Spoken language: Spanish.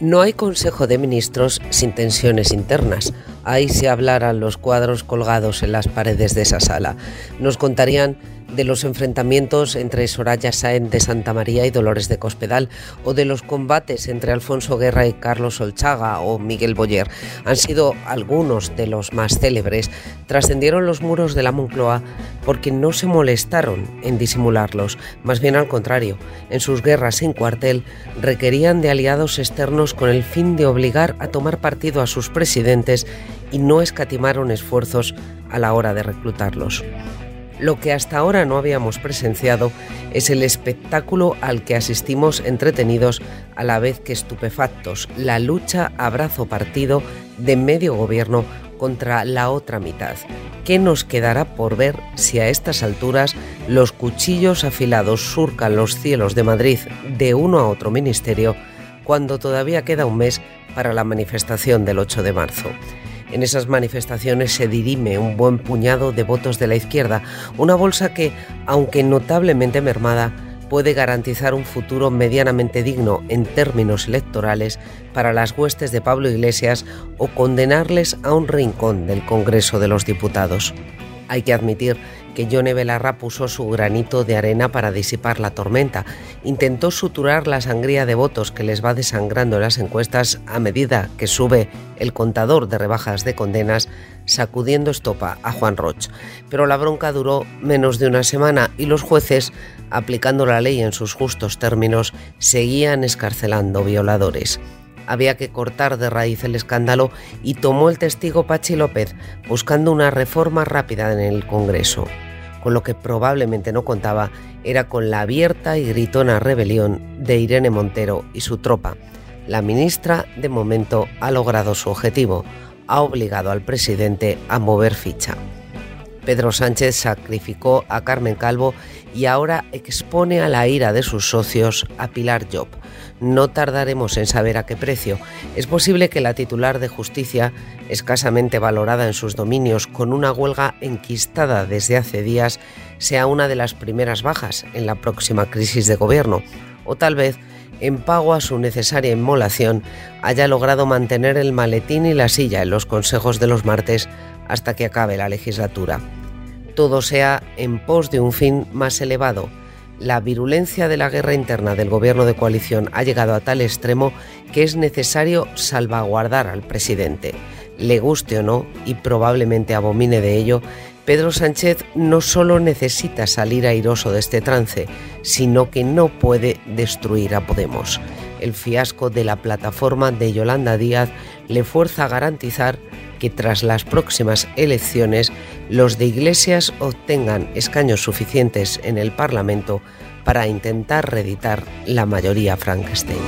No hay Consejo de Ministros sin tensiones internas. Ahí se hablaran los cuadros colgados en las paredes de esa sala. Nos contarían de los enfrentamientos entre Soraya Sáenz de Santa María y Dolores de Cospedal, o de los combates entre Alfonso Guerra y Carlos Olchaga o Miguel Boyer. Han sido algunos de los más célebres. Trascendieron los muros de la Moncloa porque no se molestaron en disimularlos, más bien al contrario. En sus guerras sin cuartel requerían de aliados externos con el fin de obligar a tomar partido a sus presidentes y no escatimaron esfuerzos a la hora de reclutarlos. Lo que hasta ahora no habíamos presenciado es el espectáculo al que asistimos entretenidos a la vez que estupefactos, la lucha a brazo partido de medio gobierno contra la otra mitad. ¿Qué nos quedará por ver si a estas alturas los cuchillos afilados surcan los cielos de Madrid de uno a otro ministerio cuando todavía queda un mes para la manifestación del 8 de marzo? En esas manifestaciones se dirime un buen puñado de votos de la izquierda, una bolsa que, aunque notablemente mermada, puede garantizar un futuro medianamente digno en términos electorales para las huestes de Pablo Iglesias o condenarles a un rincón del Congreso de los Diputados. Hay que admitir que Yone Belarra puso su granito de arena para disipar la tormenta. Intentó suturar la sangría de votos que les va desangrando en las encuestas a medida que sube el contador de rebajas de condenas, sacudiendo estopa a Juan Roch. Pero la bronca duró menos de una semana y los jueces, aplicando la ley en sus justos términos, seguían escarcelando violadores había que cortar de raíz el escándalo y tomó el testigo Pachi López, buscando una reforma rápida en el Congreso. Con lo que probablemente no contaba era con la abierta y gritona rebelión de Irene Montero y su tropa. La ministra, de momento, ha logrado su objetivo, ha obligado al presidente a mover ficha. Pedro Sánchez sacrificó a Carmen Calvo y ahora expone a la ira de sus socios a Pilar Job. No tardaremos en saber a qué precio. Es posible que la titular de justicia, escasamente valorada en sus dominios, con una huelga enquistada desde hace días, sea una de las primeras bajas en la próxima crisis de gobierno. O tal vez, en pago a su necesaria inmolación, haya logrado mantener el maletín y la silla en los consejos de los martes hasta que acabe la legislatura. Todo sea en pos de un fin más elevado. La virulencia de la guerra interna del gobierno de coalición ha llegado a tal extremo que es necesario salvaguardar al presidente. Le guste o no, y probablemente abomine de ello, Pedro Sánchez no solo necesita salir airoso de este trance, sino que no puede destruir a Podemos. El fiasco de la plataforma de Yolanda Díaz le fuerza a garantizar que tras las próximas elecciones los de Iglesias obtengan escaños suficientes en el Parlamento para intentar reeditar la mayoría Frankenstein.